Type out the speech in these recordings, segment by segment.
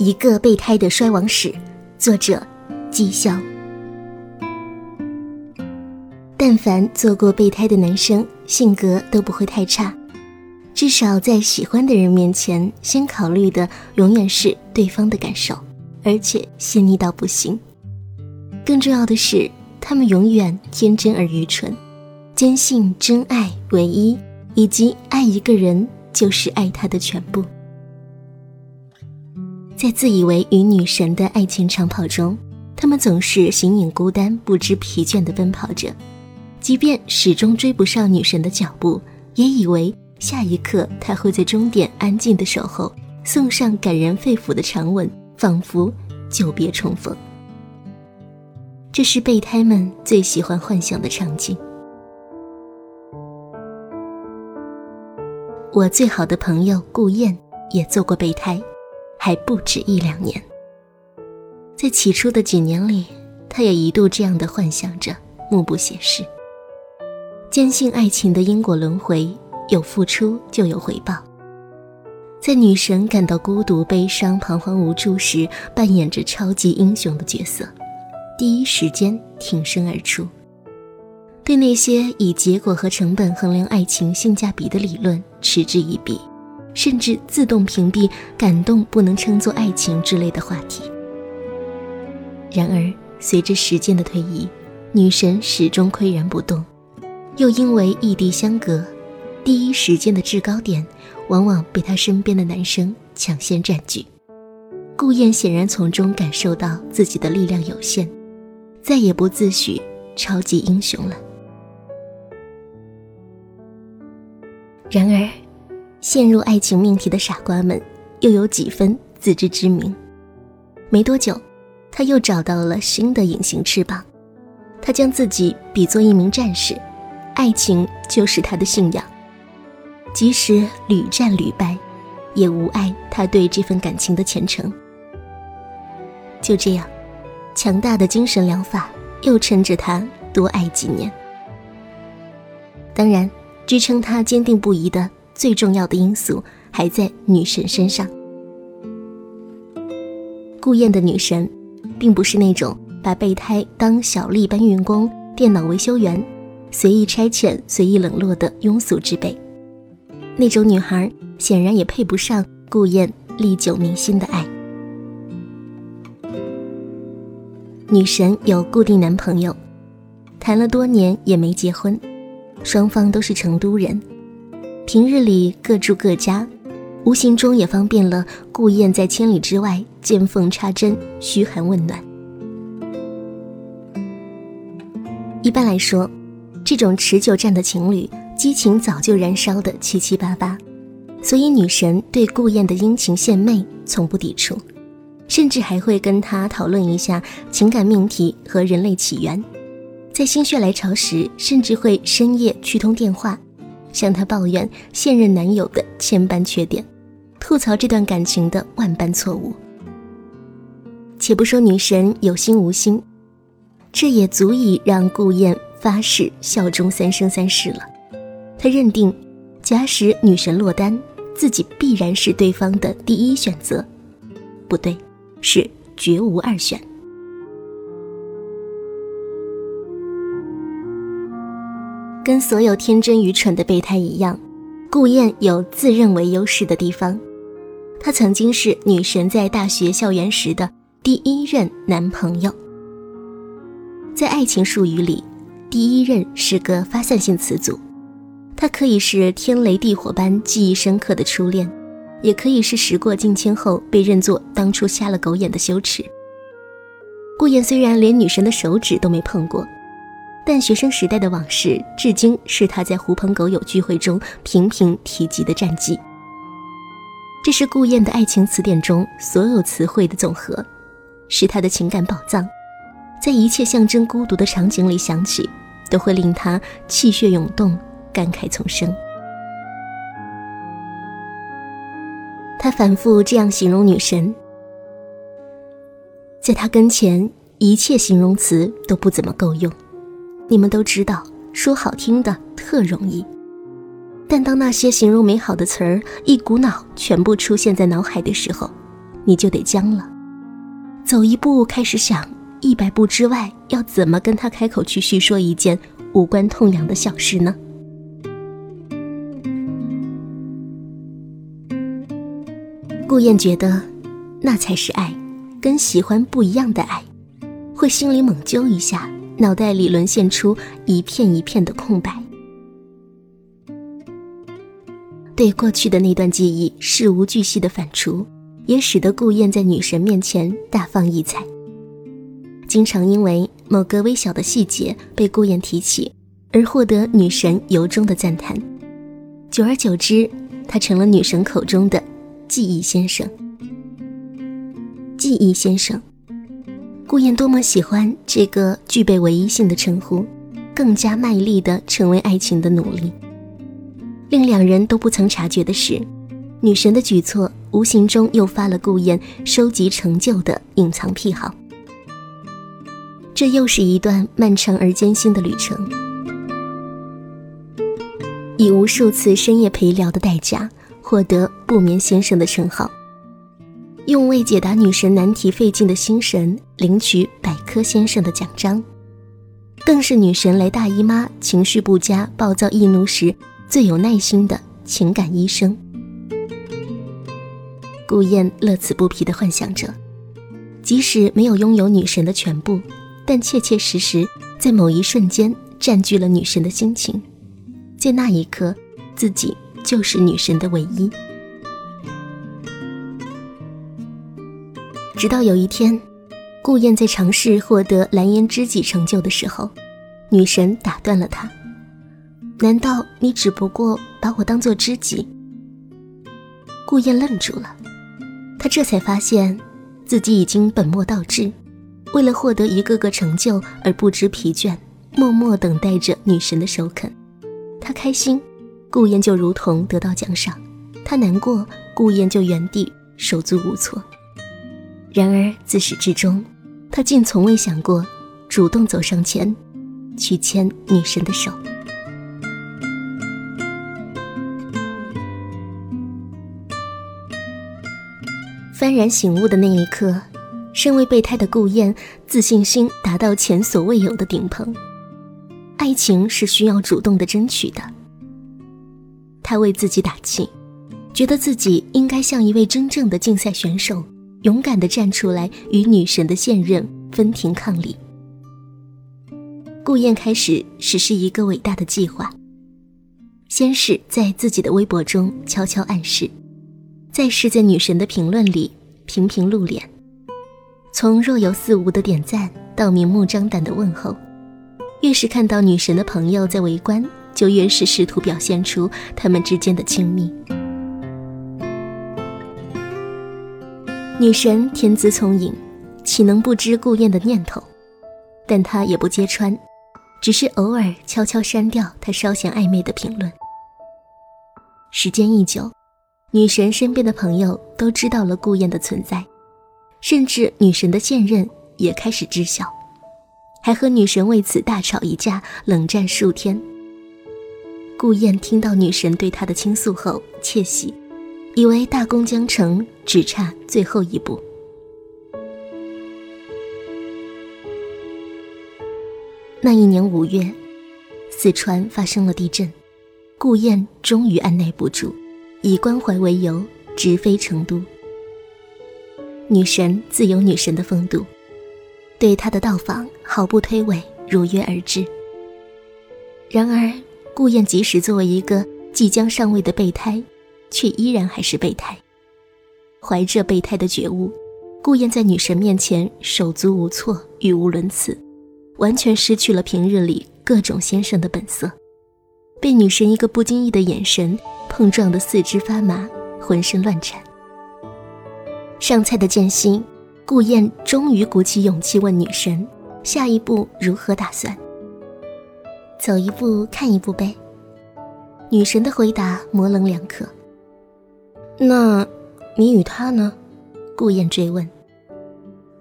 一个备胎的衰亡史，作者：季潇。但凡做过备胎的男生，性格都不会太差，至少在喜欢的人面前，先考虑的永远是对方的感受，而且细腻到不行。更重要的是，他们永远天真而愚蠢，坚信真爱唯一，以及爱一个人就是爱他的全部。在自以为与女神的爱情长跑中，他们总是形影孤单、不知疲倦地奔跑着，即便始终追不上女神的脚步，也以为下一刻她会在终点安静地守候，送上感人肺腑的长吻，仿佛久别重逢。这是备胎们最喜欢幻想的场景。我最好的朋友顾燕也做过备胎。还不止一两年，在起初的几年里，他也一度这样的幻想着，目不斜视，坚信爱情的因果轮回，有付出就有回报。在女神感到孤独、悲伤、彷徨无助时，扮演着超级英雄的角色，第一时间挺身而出，对那些以结果和成本衡量爱情性价比的理论嗤之以鼻。甚至自动屏蔽“感动不能称作爱情”之类的话题。然而，随着时间的推移，女神始终岿然不动，又因为异地相隔，第一时间的制高点往往被她身边的男生抢先占据。顾燕显然从中感受到自己的力量有限，再也不自诩超级英雄了。然而。陷入爱情命题的傻瓜们，又有几分自知之明？没多久，他又找到了新的隐形翅膀。他将自己比作一名战士，爱情就是他的信仰。即使屡战屡败，也无碍他对这份感情的虔诚。就这样，强大的精神疗法又撑着他多爱几年。当然，支撑他坚定不移的。最重要的因素还在女神身上。顾燕的女神，并不是那种把备胎当小丽搬运工、电脑维修员，随意差遣、随意冷落的庸俗之辈。那种女孩显然也配不上顾燕历久弥新的爱。女神有固定男朋友，谈了多年也没结婚，双方都是成都人。平日里各住各家，无形中也方便了顾燕在千里之外见缝插针、嘘寒问暖。一般来说，这种持久战的情侣，激情早就燃烧的七七八八，所以女神对顾燕的殷勤献媚从不抵触，甚至还会跟他讨论一下情感命题和人类起源。在心血来潮时，甚至会深夜去通电话。向他抱怨现任男友的千般缺点，吐槽这段感情的万般错误。且不说女神有心无心，这也足以让顾燕发誓效忠三生三世了。他认定，假使女神落单，自己必然是对方的第一选择。不对，是绝无二选。跟所有天真愚蠢的备胎一样，顾燕有自认为优势的地方。他曾经是女神在大学校园时的第一任男朋友。在爱情术语里，第一任是个发散性词组，它可以是天雷地火般记忆深刻的初恋，也可以是时过境迁后被认作当初瞎了狗眼的羞耻。顾燕虽然连女神的手指都没碰过。但学生时代的往事，至今是他在狐朋狗友聚会中频频提及的战绩。这是顾燕的爱情词典中所有词汇的总和，是他的情感宝藏，在一切象征孤独的场景里响起，都会令他气血涌动，感慨丛生。他反复这样形容女神，在他跟前，一切形容词都不怎么够用。你们都知道，说好听的特容易，但当那些形容美好的词儿一股脑全部出现在脑海的时候，你就得僵了。走一步开始想，一百步之外要怎么跟他开口去叙说一件无关痛痒的小事呢？顾燕觉得，那才是爱，跟喜欢不一样的爱，会心里猛揪一下，脑袋里沦陷出一片一片的空白。对过去的那段记忆事无巨细的反刍，也使得顾燕在女神面前大放异彩。经常因为某个微小的细节被顾燕提起，而获得女神由衷的赞叹。久而久之，他成了女神口中的记忆先生。记忆先生，顾燕多么喜欢这个具备唯一性的称呼，更加卖力的成为爱情的努力。令两人都不曾察觉的是，女神的举措无形中诱发了顾燕收集成就的隐藏癖好。这又是一段漫长而艰辛的旅程，以无数次深夜陪聊的代价获得“不眠先生”的称号，用为解答女神难题费尽的心神领取“百科先生”的奖章，更是女神来大姨妈、情绪不佳、暴躁易怒时。最有耐心的情感医生，顾燕乐此不疲地幻想着，即使没有拥有女神的全部，但切切实实在某一瞬间占据了女神的心情，在那一刻，自己就是女神的唯一。直到有一天，顾燕在尝试获得蓝颜知己成就的时候，女神打断了她。难道你只不过把我当做知己？顾燕愣住了，她这才发现自己已经本末倒置，为了获得一个个成就而不知疲倦，默默等待着女神的首肯。她开心，顾燕就如同得到奖赏；她难过，顾燕就原地手足无措。然而自始至终，他竟从未想过主动走上前，去牵女神的手。幡然醒悟的那一刻，身为备胎的顾燕自信心达到前所未有的顶峰。爱情是需要主动的争取的。他为自己打气，觉得自己应该像一位真正的竞赛选手，勇敢地站出来与女神的现任分庭抗礼。顾燕开始实施一个伟大的计划，先是在自己的微博中悄悄暗示。再是在女神的评论里频频露脸，从若有似无的点赞到明目张胆的问候，越是看到女神的朋友在围观，就越是试图表现出他们之间的亲密。女神天资聪颖，岂能不知顾燕的念头？但她也不揭穿，只是偶尔悄悄删掉她稍显暧昧的评论。时间一久。女神身边的朋友都知道了顾燕的存在，甚至女神的现任也开始知晓，还和女神为此大吵一架，冷战数天。顾燕听到女神对她的倾诉后窃喜，以为大功将成，只差最后一步。那一年五月，四川发生了地震，顾燕终于按耐不住。以关怀为由，直飞成都。女神自有女神的风度，对她的到访毫不推诿，如约而至。然而，顾燕即使作为一个即将上位的备胎，却依然还是备胎。怀着备胎的觉悟，顾燕在女神面前手足无措，语无伦次，完全失去了平日里各种先生的本色。被女神一个不经意的眼神碰撞的四肢发麻，浑身乱颤。上菜的间隙，顾燕终于鼓起勇气问女神：“下一步如何打算？”走一步看一步呗。女神的回答模棱两可。那，你与他呢？顾燕追问。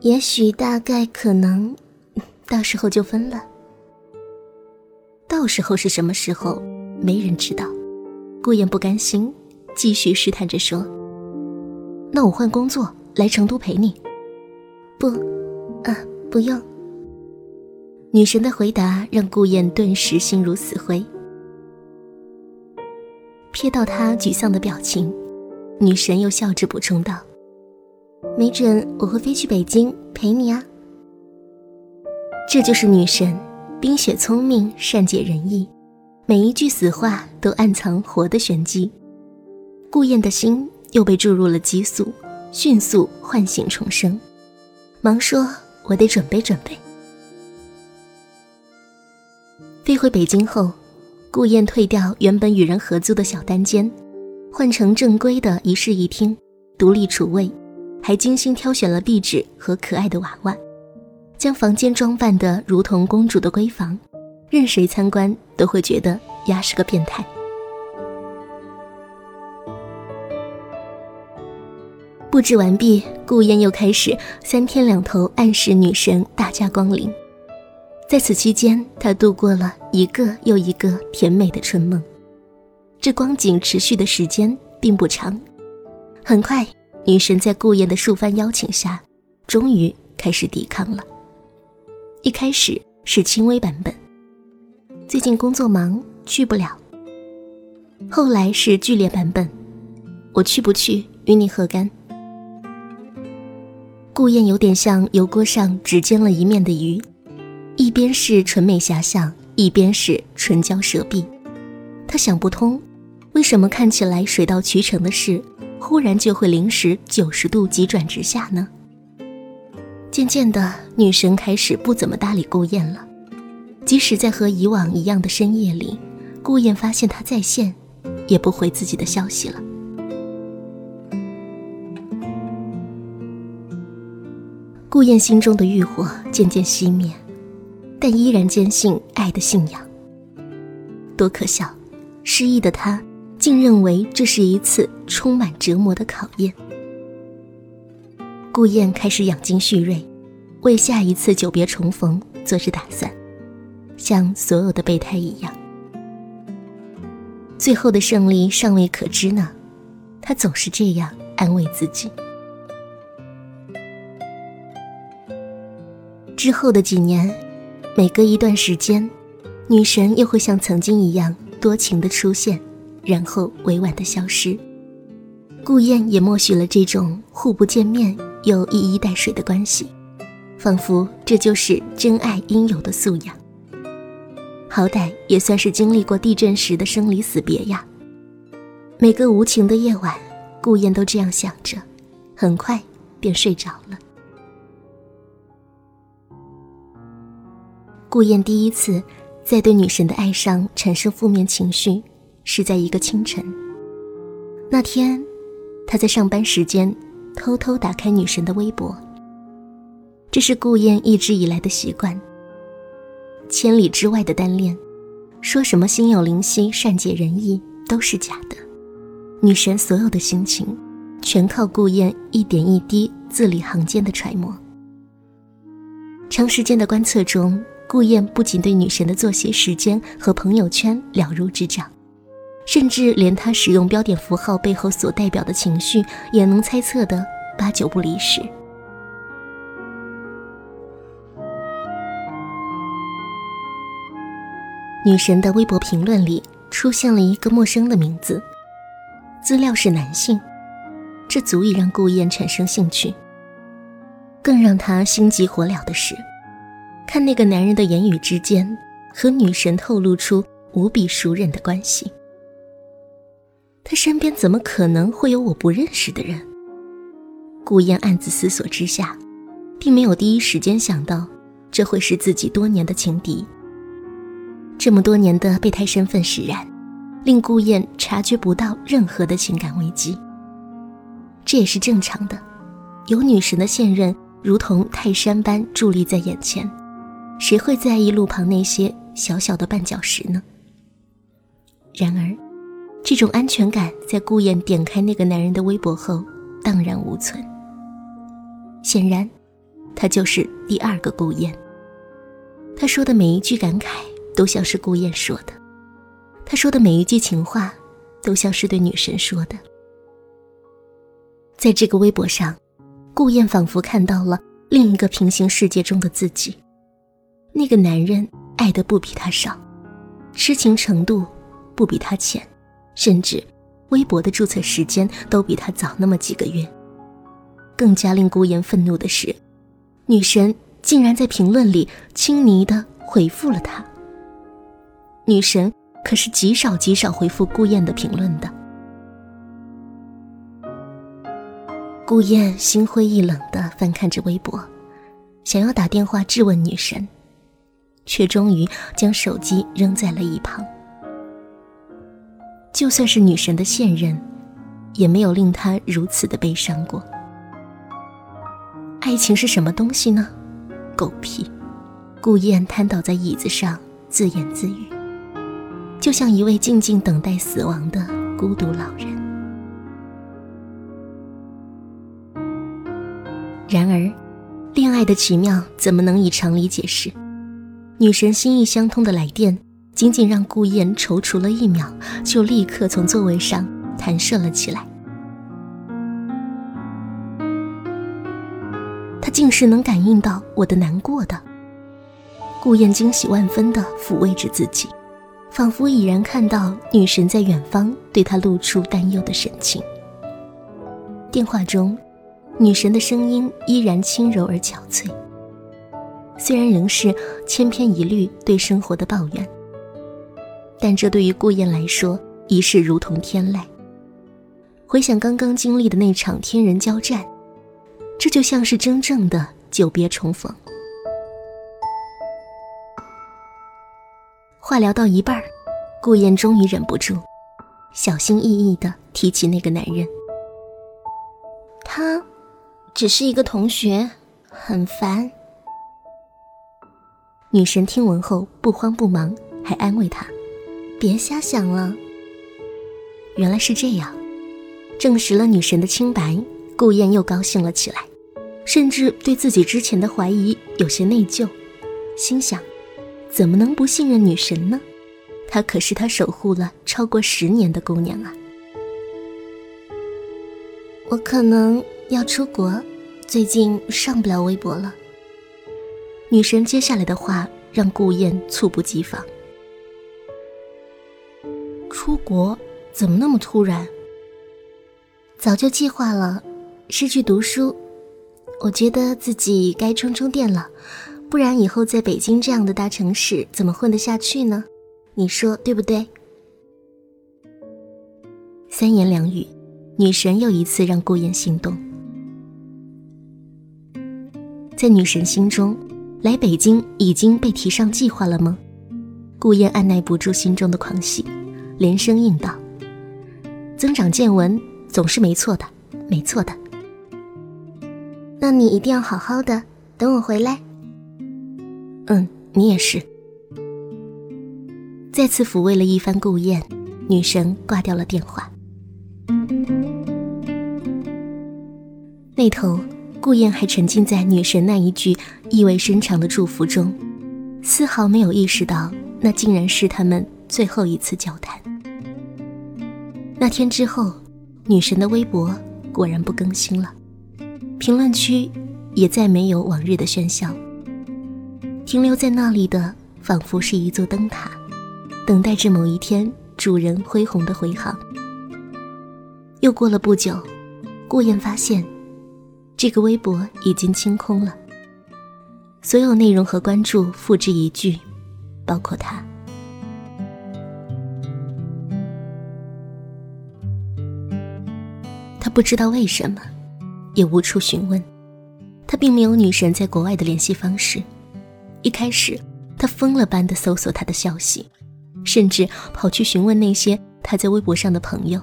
也许大概可能，到时候就分了。到时候是什么时候？没人知道。顾燕不甘心，继续试探着说：“那我换工作，来成都陪你。”不，啊，不用。女神的回答让顾燕顿时心如死灰。瞥到她沮丧的表情，女神又笑着补充道：“没准我会飞去北京陪你啊。”这就是女神，冰雪聪明，善解人意，每一句死话都暗藏活的玄机。顾燕的心又被注入了激素，迅速唤醒重生，忙说：“我得准备准备。”飞回北京后。顾燕退掉原本与人合租的小单间，换成正规的一室一厅，独立厨卫，还精心挑选了壁纸和可爱的娃娃，将房间装扮得如同公主的闺房，任谁参观都会觉得丫是个变态。布置完毕，顾燕又开始三天两头暗示女神大驾光临。在此期间，他度过了一个又一个甜美的春梦。这光景持续的时间并不长，很快，女神在顾燕的数番邀请下，终于开始抵抗了。一开始是轻微版本，最近工作忙去不了。后来是剧烈版本，我去不去与你何干？顾燕有点像油锅上只煎了一面的鱼。一边是纯美遐想，一边是唇焦舌壁，他想不通，为什么看起来水到渠成的事，忽然就会临时九十度急转直下呢？渐渐的，女神开始不怎么搭理顾燕了，即使在和以往一样的深夜里，顾燕发现她在线，也不回自己的消息了。顾燕心中的欲火渐渐熄灭。但依然坚信爱的信仰。多可笑！失意的他竟认为这是一次充满折磨的考验。顾燕开始养精蓄锐，为下一次久别重逢做着打算，像所有的备胎一样。最后的胜利尚未可知呢，他总是这样安慰自己。之后的几年。每隔一段时间，女神又会像曾经一样多情的出现，然后委婉的消失。顾燕也默许了这种互不见面又一衣带水的关系，仿佛这就是真爱应有的素养。好歹也算是经历过地震时的生离死别呀。每个无情的夜晚，顾燕都这样想着，很快便睡着了。顾燕第一次在对女神的爱上产生负面情绪，是在一个清晨。那天，他在上班时间偷偷打开女神的微博。这是顾燕一直以来的习惯。千里之外的单恋，说什么心有灵犀、善解人意都是假的。女神所有的心情，全靠顾燕一点一滴字里行间的揣摩。长时间的观测中。顾燕不仅对女神的作息时间和朋友圈了如指掌，甚至连她使用标点符号背后所代表的情绪也能猜测的八九不离十。女神的微博评论里出现了一个陌生的名字，资料是男性，这足以让顾燕产生兴趣。更让她心急火燎的是。看那个男人的言语之间，和女神透露出无比熟人的关系。他身边怎么可能会有我不认识的人？顾燕暗自思索之下，并没有第一时间想到这会是自己多年的情敌。这么多年的备胎身份使然，令顾燕察觉不到任何的情感危机。这也是正常的，有女神的现任如同泰山般伫立在眼前。谁会在意路旁那些小小的绊脚石呢？然而，这种安全感在顾燕点开那个男人的微博后荡然无存。显然，他就是第二个顾燕。他说的每一句感慨，都像是顾燕说的；他说的每一句情话，都像是对女神说的。在这个微博上，顾燕仿佛看到了另一个平行世界中的自己。那个男人爱的不比他少，痴情程度不比他浅，甚至微博的注册时间都比他早那么几个月。更加令顾燕愤怒的是，女神竟然在评论里轻昵的回复了他。女神可是极少极少回复顾燕的评论的。顾燕心灰意冷的翻看着微博，想要打电话质问女神，却终于将手机扔在了一旁。就算是女神的现任，也没有令她如此的悲伤过。爱情是什么东西呢？狗屁！顾燕瘫倒在椅子上，自言自语，就像一位静静等待死亡的孤独老人。然而，恋爱的奇妙怎么能以常理解释？女神心意相通的来电，仅仅让顾燕踌躇了一秒，就立刻从座位上弹射了起来。他竟是能感应到我的难过的。顾燕惊喜万分地抚慰着自己，仿佛已然看到女神在远方对她露出担忧的神情。电话中。女神的声音依然轻柔而憔悴，虽然仍是千篇一律对生活的抱怨，但这对于顾燕来说已是如同天籁。回想刚刚经历的那场天人交战，这就像是真正的久别重逢。话聊到一半，顾燕终于忍不住，小心翼翼地提起那个男人，他。只是一个同学，很烦。女神听闻后不慌不忙，还安慰他：“别瞎想了。”原来是这样，证实了女神的清白。顾燕又高兴了起来，甚至对自己之前的怀疑有些内疚，心想：怎么能不信任女神呢？她可是他守护了超过十年的姑娘啊！我可能。要出国，最近上不了微博了。女神接下来的话让顾燕猝不及防。出国怎么那么突然？早就计划了，是去读书。我觉得自己该充充电了，不然以后在北京这样的大城市怎么混得下去呢？你说对不对？三言两语，女神又一次让顾燕心动。在女神心中，来北京已经被提上计划了吗？顾燕按耐不住心中的狂喜，连声应道：“增长见闻总是没错的，没错的。那你一定要好好的，等我回来。嗯，你也是。”再次抚慰了一番顾燕，女神挂掉了电话。那头。顾燕还沉浸在女神那一句意味深长的祝福中，丝毫没有意识到那竟然是他们最后一次交谈。那天之后，女神的微博果然不更新了，评论区也再没有往日的喧嚣。停留在那里的，仿佛是一座灯塔，等待着某一天主人恢宏的回航。又过了不久，顾燕发现。这个微博已经清空了，所有内容和关注付之一炬，包括他。不知道为什么，也无处询问。他并没有女神在国外的联系方式。一开始，他疯了般的搜索她的消息，甚至跑去询问那些他在微博上的朋友，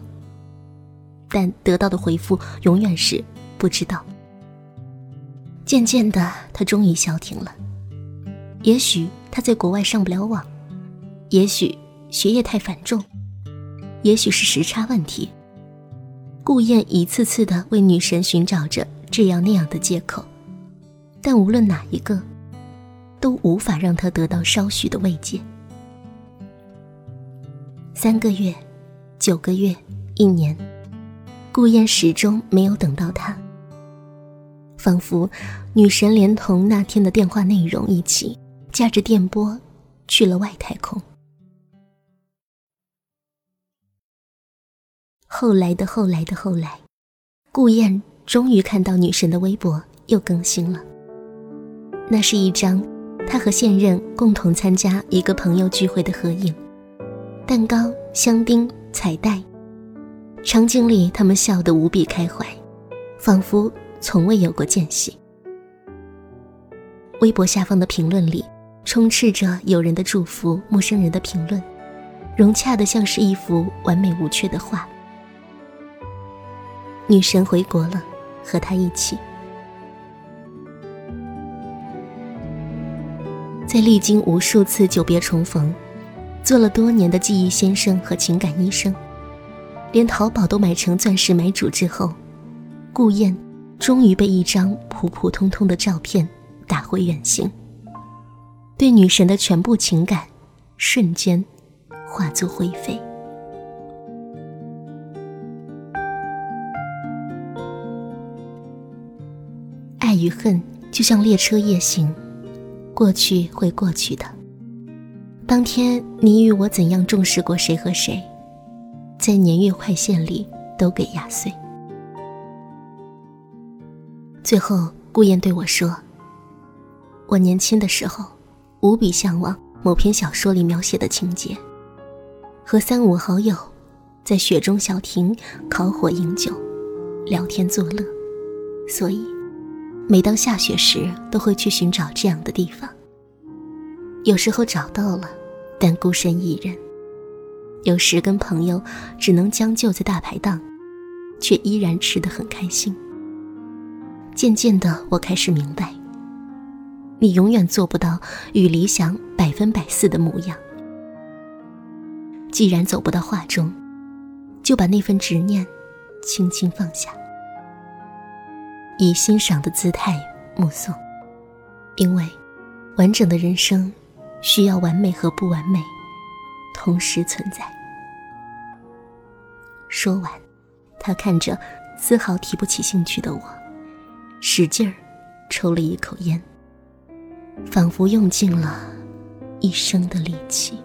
但得到的回复永远是不知道。渐渐的，他终于消停了。也许他在国外上不了网，也许学业太繁重，也许是时差问题。顾燕一次次的为女神寻找着这样那样的借口，但无论哪一个，都无法让他得到稍许的慰藉。三个月，九个月，一年，顾燕始终没有等到他。仿佛女神连同那天的电话内容一起，驾着电波去了外太空。后来的后来的后来，顾燕终于看到女神的微博又更新了。那是一张她和现任共同参加一个朋友聚会的合影，蛋糕、香槟、彩带，场景里他们笑得无比开怀，仿佛。从未有过间隙。微博下方的评论里，充斥着友人的祝福、陌生人的评论，融洽的像是一幅完美无缺的画。女神回国了，和他一起，在历经无数次久别重逢，做了多年的记忆先生和情感医生，连淘宝都买成钻石买主之后，顾燕。终于被一张普普通通的照片打回原形，对女神的全部情感瞬间化作灰飞。与恨就像列车夜行，过去会过去的。当天你与我怎样重视过谁和谁，在年月快线里都给压碎。最后，顾燕对我说：“我年轻的时候，无比向往某篇小说里描写的情节，和三五好友在雪中小亭烤火饮酒，聊天作乐。所以，每当下雪时，都会去寻找这样的地方。有时候找到了，但孤身一人；有时跟朋友只能将就在大排档，却依然吃得很开心。”渐渐的，我开始明白，你永远做不到与理想百分百似的模样。既然走不到画中，就把那份执念轻轻放下，以欣赏的姿态目送，因为完整的人生需要完美和不完美同时存在。说完，他看着丝毫提不起兴趣的我。使劲儿抽了一口烟，仿佛用尽了一生的力气。